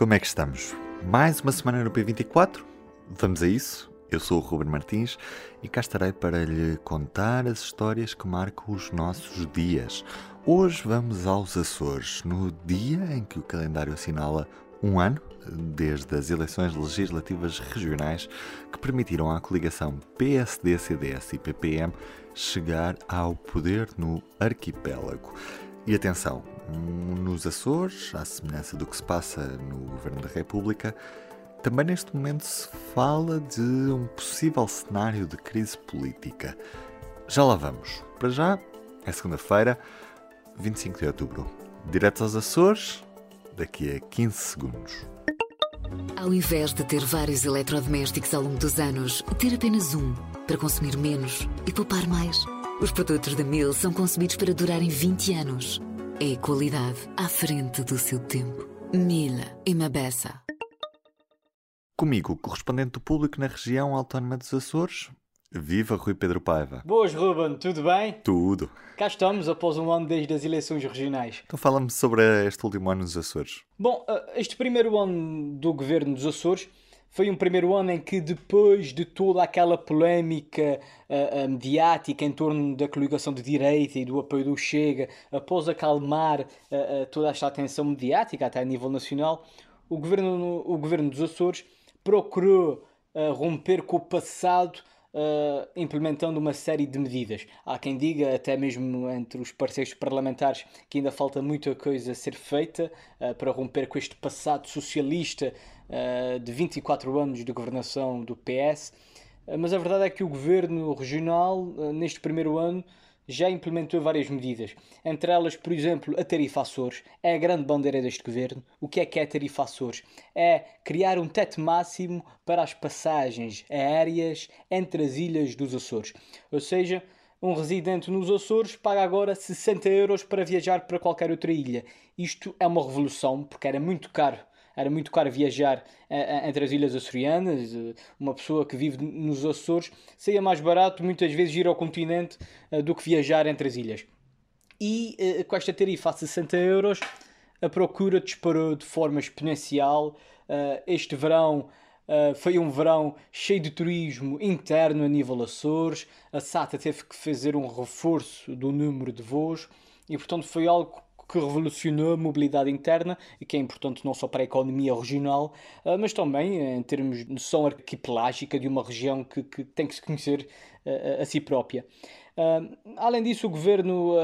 Como é que estamos? Mais uma semana no P24? Vamos a isso? Eu sou o Ruben Martins e cá estarei para lhe contar as histórias que marcam os nossos dias. Hoje vamos aos Açores, no dia em que o calendário assinala um ano desde as eleições legislativas regionais que permitiram à coligação PSD, CDS e PPM chegar ao poder no arquipélago. E atenção, nos Açores, à semelhança do que se passa no Governo da República, também neste momento se fala de um possível cenário de crise política. Já lá vamos. Para já, é segunda-feira, 25 de outubro. Direto aos Açores, daqui a 15 segundos. Ao invés de ter vários eletrodomésticos ao longo dos anos, ter apenas um para consumir menos e poupar mais. Os produtos da Mil são concebidos para durarem 20 anos. É qualidade à frente do seu tempo. Mil e Mabessa. Comigo, correspondente do público na região autónoma dos Açores, Viva Rui Pedro Paiva. Boas, Ruben, tudo bem? Tudo. Cá estamos após um ano desde as eleições regionais. Então fala-me sobre este último ano nos Açores. Bom, eh, este primeiro ano do governo dos Açores foi um primeiro ano em que, depois de toda aquela polémica uh, uh, mediática em torno da coligação de direita e do apoio do Chega, após acalmar uh, toda esta atenção mediática, até a nível nacional, o governo, o governo dos Açores procurou romper com o passado uh, implementando uma série de medidas. Há quem diga, até mesmo entre os parceiros parlamentares, que ainda falta muita coisa a ser feita uh, para romper com este passado socialista uh, de 24 anos de governação do PS. Mas a verdade é que o governo regional, neste primeiro ano, já implementou várias medidas. Entre elas, por exemplo, a tarifa Açores é a grande bandeira deste governo. O que é que é a tarifa Açores? É criar um teto máximo para as passagens aéreas entre as ilhas dos Açores. Ou seja, um residente nos Açores paga agora 60 euros para viajar para qualquer outra ilha. Isto é uma revolução, porque era muito caro era muito caro viajar uh, entre as ilhas açorianas. Uh, uma pessoa que vive nos Açores seria mais barato muitas vezes ir ao continente do que viajar entre as ilhas. E com esta tarifa a 60 euros, a procura disparou de forma exponencial. este verão foi um verão cheio de turismo interno a nível Açores. A SATA teve que fazer um reforço do número de voos e, portanto, foi algo que revolucionou a mobilidade interna e que é importante não só para a economia regional, ah, mas também em termos de noção arquipelágica de uma região que, que tem que se conhecer a, ah, a si própria. Além disso, o governo,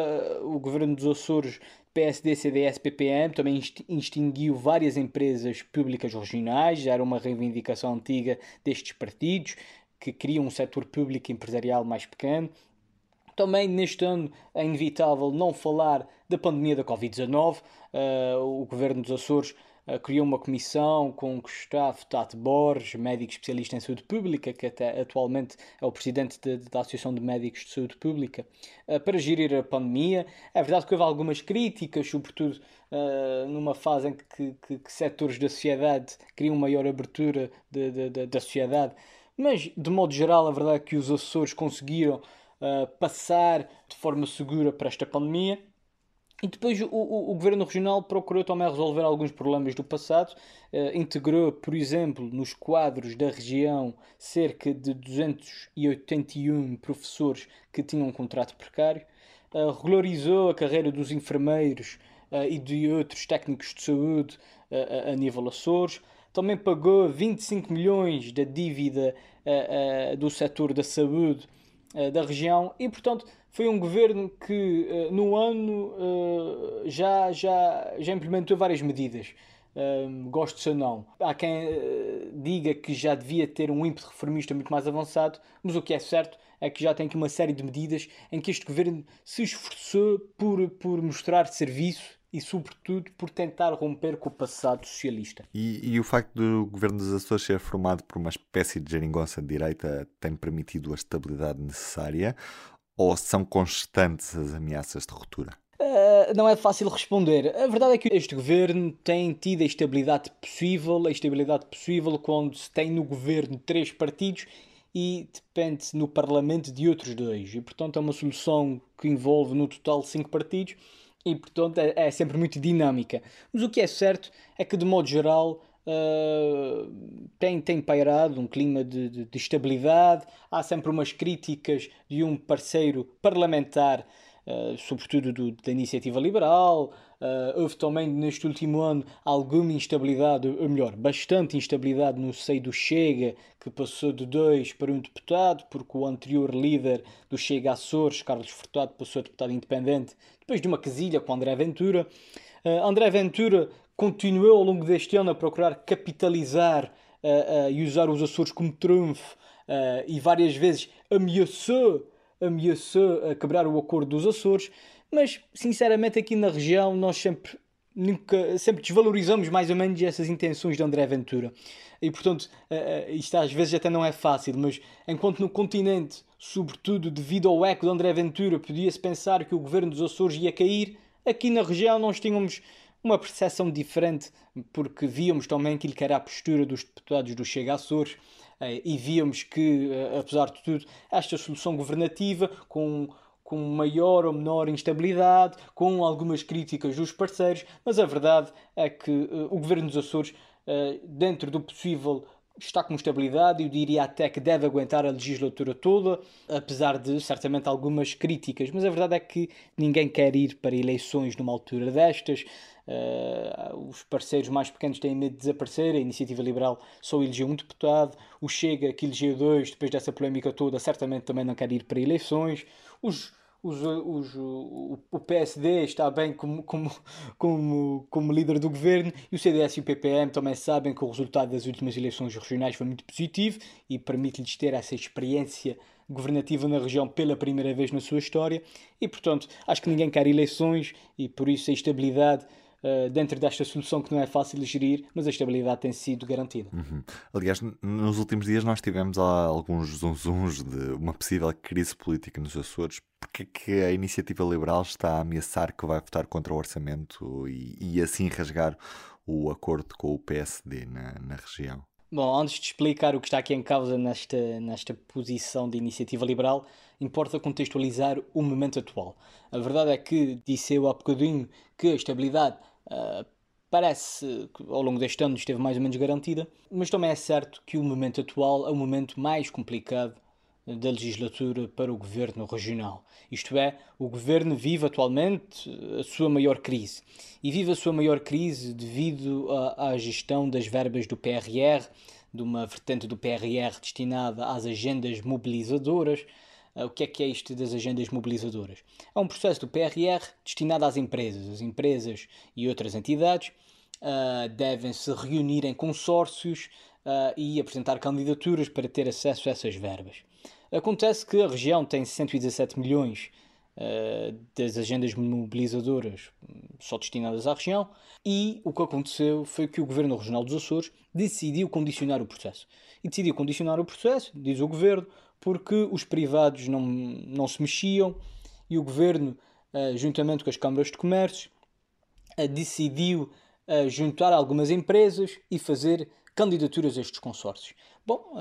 o governo dos Açores, PSD, CDS, PPM, também extinguiu várias empresas públicas regionais, era uma reivindicação antiga destes partidos, que queriam um setor público empresarial mais pequeno. Também neste ano é inevitável não falar da pandemia da Covid-19. Uh, o governo dos Açores uh, criou uma comissão com Gustavo Tate Borges, médico especialista em saúde pública, que até atualmente é o presidente de, de, da Associação de Médicos de Saúde Pública, uh, para gerir a pandemia. É verdade que houve algumas críticas, sobretudo numa fase em que, que, que, setores da sociedade queriam maior abertura de, da sociedade. Mas, de modo geral, a verdade é que os Açores conseguiram uh, passar de forma segura para esta pandemia. E depois o, o, o, Governo Regional procurou também resolver alguns problemas do passado. Uh, integrou, por exemplo, nos quadros da região cerca de 281 professores que tinham um contrato precário. Uh, regularizou a carreira dos enfermeiros uh, e de outros técnicos de saúde a nível Açores. Também pagou 25 milhões da dívida do setor da saúde eh, da região e, portanto, foi um governo que uh, no ano uh, já, já, já implementou várias medidas. Uh, gosto ou não. Há quem diga que já devia ter um ímpeto reformista muito mais avançado, mas o que é certo é que já tem aqui uma série de medidas em que este governo se esforçou por, por mostrar serviço e, sobretudo, por tentar romper com o passado socialista. E, e, o facto do governo dos Açores ser formado por uma espécie de geringonça de direita tem permitido a estabilidade necessária ou são constantes as ameaças de ruptura? Uh, não é fácil responder. A verdade é que este governo tem tido a estabilidade possível, a estabilidade possível quando se tem no governo três partidos e depende no Parlamento de outros dois. E, portanto, é uma solução que envolve no total cinco partidos e, portanto, é, é sempre muito dinâmica. Mas o que é certo é que, de modo geral, uh, tem, tem pairado um clima de, de, de estabilidade. Há sempre umas críticas de um parceiro parlamentar Uh, sobretudo do, da iniciativa liberal. Uh, houve também neste último ano alguma instabilidade, ou melhor, bastante instabilidade no seio do Chega, que passou de dois para um deputado, porque o anterior líder do Chega Açores, Carlos Furtado, passou a deputado independente depois de uma quesilha com André Ventura. Uh, André Ventura continuou ao longo deste ano a procurar capitalizar e usar os Açores como trunfo e várias vezes ameaçou ameaçou quebrar o acordo dos Açores, mas sinceramente aqui na região nós sempre nunca, sempre desvalorizamos mais ou menos essas intenções de André Ventura. E portanto, uh, isto às vezes até não é fácil, mas enquanto no continente, sobretudo devido ao eco de André Ventura, podia-se pensar que o governo dos Açores ia cair, aqui na região nós tínhamos uma percepção diferente, porque víamos também aquilo que era a postura dos deputados do Chega Açores eh, e víamos que, eh, apesar de tudo, esta solução governativa, com, com maior ou menor instabilidade, com algumas críticas dos parceiros, mas a verdade é que eh, o governo dos Açores, dentro do possível, está com estabilidade eu diria até que deve aguentar a legislatura toda, apesar de certamente algumas críticas. Mas a verdade é que ninguém quer ir para eleições numa altura destas. Uh, os parceiros mais pequenos têm medo de desaparecer. A Iniciativa Liberal só elegeu um deputado. O Chega, que elegeu dois, depois dessa polémica toda, certamente também não quer ir para eleições. Os, os, os, o, o PSD está bem como, como, como, como líder do governo e o CDS e o PPM também sabem que o resultado das últimas eleições regionais foi muito positivo e permite-lhes ter essa experiência governativa na região pela primeira vez na sua história e, portanto, acho que ninguém quer eleições e por isso a estabilidade dentro desta solução que não é fácil de gerir, mas a estabilidade tem sido garantida. Uhum. Aliás, nos últimos dias nós tivemos alguns zunzuns de uma possível crise política nos Açores. Porque que a iniciativa liberal está a ameaçar que vai votar contra o orçamento e, e assim rasgar o acordo com o PSD na, na região? Bom, antes de explicar o que está aqui em causa nesta, nesta posição de iniciativa liberal, importa contextualizar o momento atual. A verdade é que, disse eu há bocadinho, que a estabilidade uh, parece que ao longo deste ano esteve mais ou menos garantida, mas também é certo que o momento atual é o momento mais complicado da legislatura para o governo regional. Isto é, o governo vive atualmente a sua maior crise. E vive a sua maior crise devido à, à gestão das verbas do PRR, de uma vertente do PRR destinada às agendas mobilizadoras. Ah, o que é que é isto das agendas mobilizadoras? É um processo do PRR destinado às empresas. As empresas e outras entidades uh, devem se reunir em consórcios uh, e apresentar candidaturas para ter acesso a essas verbas. Acontece que a região tem 117 milhões uh, das agendas mobilizadoras só destinadas à região e o que aconteceu foi que o Governo Regional dos Açores decidiu condicionar o processo. E decidiu condicionar o processo, diz o Governo, porque os privados não, não se mexiam e o Governo, uh, juntamente com as câmaras de comércio, uh, decidiu juntar algumas empresas e fazer candidaturas a estes consórcios. Bom,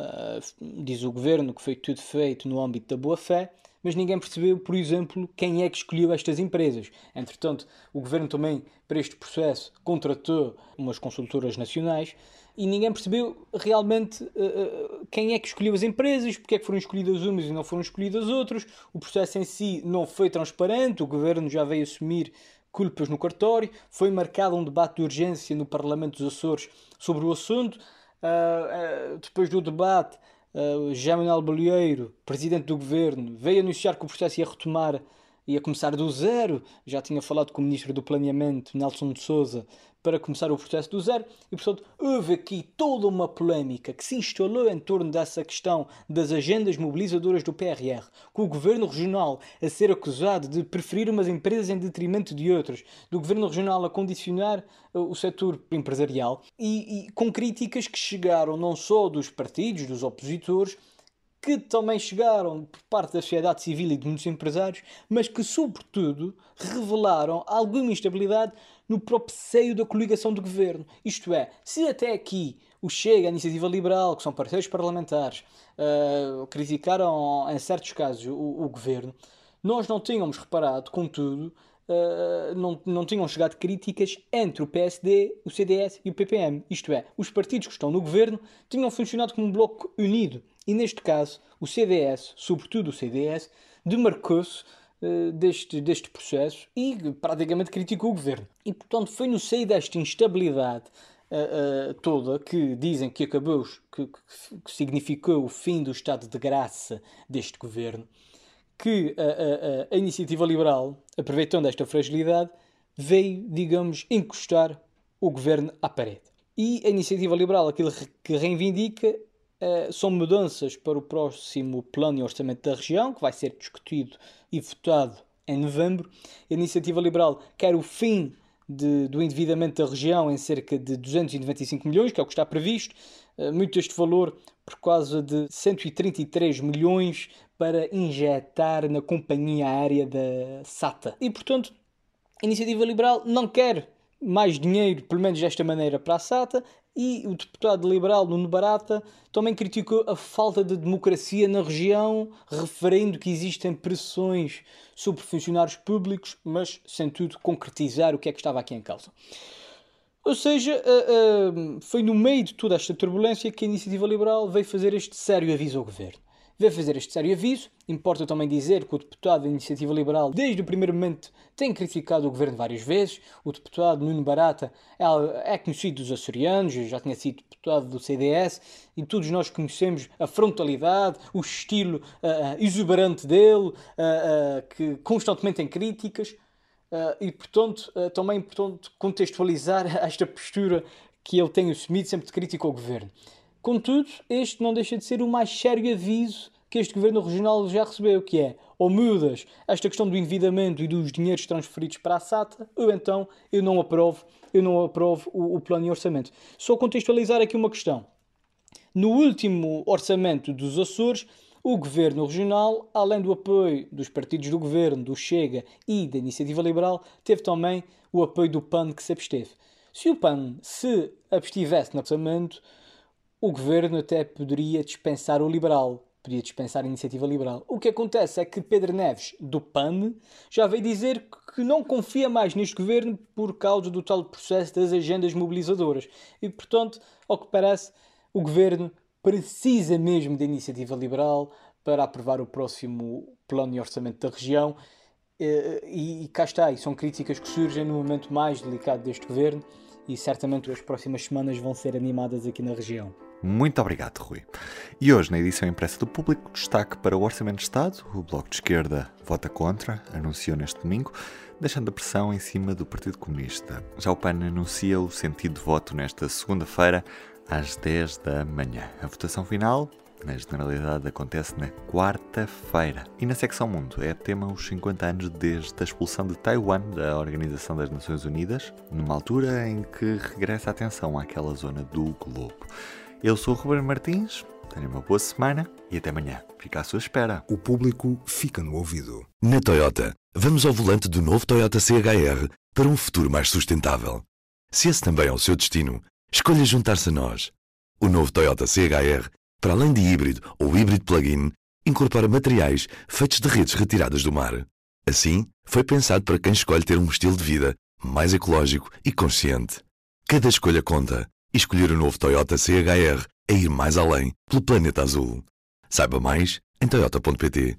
diz o governo que foi tudo feito no âmbito da boa-fé, mas ninguém percebeu, por exemplo, quem é que escolheu estas empresas. Entretanto, o governo também, para este processo, contratou umas consultoras nacionais e ninguém percebeu realmente uh, quem é que escolheu as empresas, porque é que foram escolhidas umas e não foram escolhidas outras. O processo em si não foi transparente, o governo já veio assumir culpas no cartório, foi marcado um debate de urgência no Parlamento dos Açores sobre o assunto. Uh, uh, depois do debate, uh, José Manuel presidente do governo, veio anunciar que o processo ia retomar, ia começar do zero. Já tinha falado com o ministro do Planeamento, Nelson de Souza, para começar o processo do zero e, portanto, houve aqui toda uma polémica que se instalou em torno dessa questão das agendas mobilizadoras do PRR, com o governo regional a ser acusado de preferir umas empresas em detrimento de outras, do governo regional a condicionar uh, o setor empresarial e, e com críticas que chegaram não só dos partidos, dos opositores, que também chegaram por parte da sociedade civil e de muitos empresários, mas que, sobretudo, revelaram alguma instabilidade no próprio seio da coligação do governo. Isto é, se até aqui o Chega, a Iniciativa Liberal, que são parceiros parlamentares, uh, criticaram em certos casos o, o, governo, nós não tínhamos reparado, contudo, uh, não, não tinham chegado críticas entre o PSD, o CDS e o PPM. Isto é, os partidos que estão no governo tinham funcionado como um bloco unido e neste caso, o CDS, sobretudo o CDS, demarcou-se uh, deste, deste processo e praticamente criticou o governo. E portanto foi no seio desta instabilidade uh, uh, toda que dizem que acabou, que, que, significou o fim do estado de graça deste governo, que a, a iniciativa liberal, aproveitando esta fragilidade, veio, digamos, encostar o governo à parede. E a iniciativa liberal aquilo que reivindica são mudanças para o próximo plano e orçamento da região, que vai ser discutido e votado em novembro. A Iniciativa Liberal quer o fim de, do endividamento da região em cerca de 295 milhões, que é o que está previsto. Uh, muito deste valor por causa de 133 milhões para injetar na companhia aérea da SATA. E, portanto, a Iniciativa Liberal não quer mais dinheiro, pelo menos desta maneira, para a SATA, e o deputado liberal Nuno Barata também criticou a falta de democracia na região, referindo que existem pressões sobre funcionários públicos, mas sem tudo concretizar o que é que estava aqui em causa. Ou seja, uh, uh, foi no meio de toda esta turbulência que a Iniciativa Liberal veio fazer este sério aviso ao governo veio fazer este sério aviso. Importa também dizer que o deputado da Iniciativa Liberal, desde o primeiro momento, tem criticado o governo várias vezes. O deputado Nuno Barata é, é conhecido dos açorianos, já tinha sido deputado do CDS, e todos nós conhecemos a frontalidade, o estilo uh, exuberante dele, uh, uh, que constantemente tem críticas. e, portanto, também é importante contextualizar esta postura que ele tem assumido sempre de crítica ao governo. Contudo, este não deixa de ser o mais sério aviso que este governo regional já recebeu, que é ou mudas esta questão do endividamento e dos dinheiros transferidos para a SATA, ou então eu não aprovo, eu não aprovo o, o plano de orçamento. Só contextualizar aqui uma questão. No último orçamento dos Açores, o governo regional, além do apoio dos partidos do governo, do Chega e da Iniciativa Liberal, teve também o apoio do PAN que se absteve. Se o PAN se abstivesse no orçamento, o governo até poderia dispensar o liberal, podia dispensar a iniciativa liberal. O que acontece é que Pedro Neves, do PAN, já veio dizer que não confia mais neste governo por causa do tal processo das agendas mobilizadoras. E, portanto, ao que parece, o governo precisa mesmo da iniciativa liberal para aprovar o próximo plano de orçamento da região. Eh, e, e cá está, e são críticas que surgem no momento mais delicado deste governo e certamente as próximas semanas vão ser animadas aqui na região. Muito obrigado, Rui. E hoje, na edição impressa do Público, destaque para o Orçamento de Estado. O Bloco de Esquerda vota contra, anunciou neste domingo, deixando a pressão em cima do Partido Comunista. Já o PAN anuncia o sentido de voto nesta segunda-feira, às 10 da manhã. A votação final na generalidade acontece na quarta-feira. E na secção Mundo é tema os 50 anos desde a expulsão de Taiwan da Organização das Nações Unidas, numa altura em que regressa a atenção àquela zona do globo. Eu sou o Ruben Martins, tenha uma boa semana e até amanhã. Fica à sua espera. O público fica no ouvido. Na Toyota, vamos ao volante do novo Toyota CHR para um futuro mais sustentável. Se esse também é o seu destino, escolha juntar-se a nós. O novo Toyota CHR para além de híbrido ou híbrido plug-in, incorpora materiais feitos de redes retiradas do mar. Assim, foi pensado para quem escolhe ter um estilo de vida mais ecológico e consciente. Cada escolha conta e escolher o novo Toyota CHR é ir mais além pelo planeta azul. Saiba mais em toyota.pt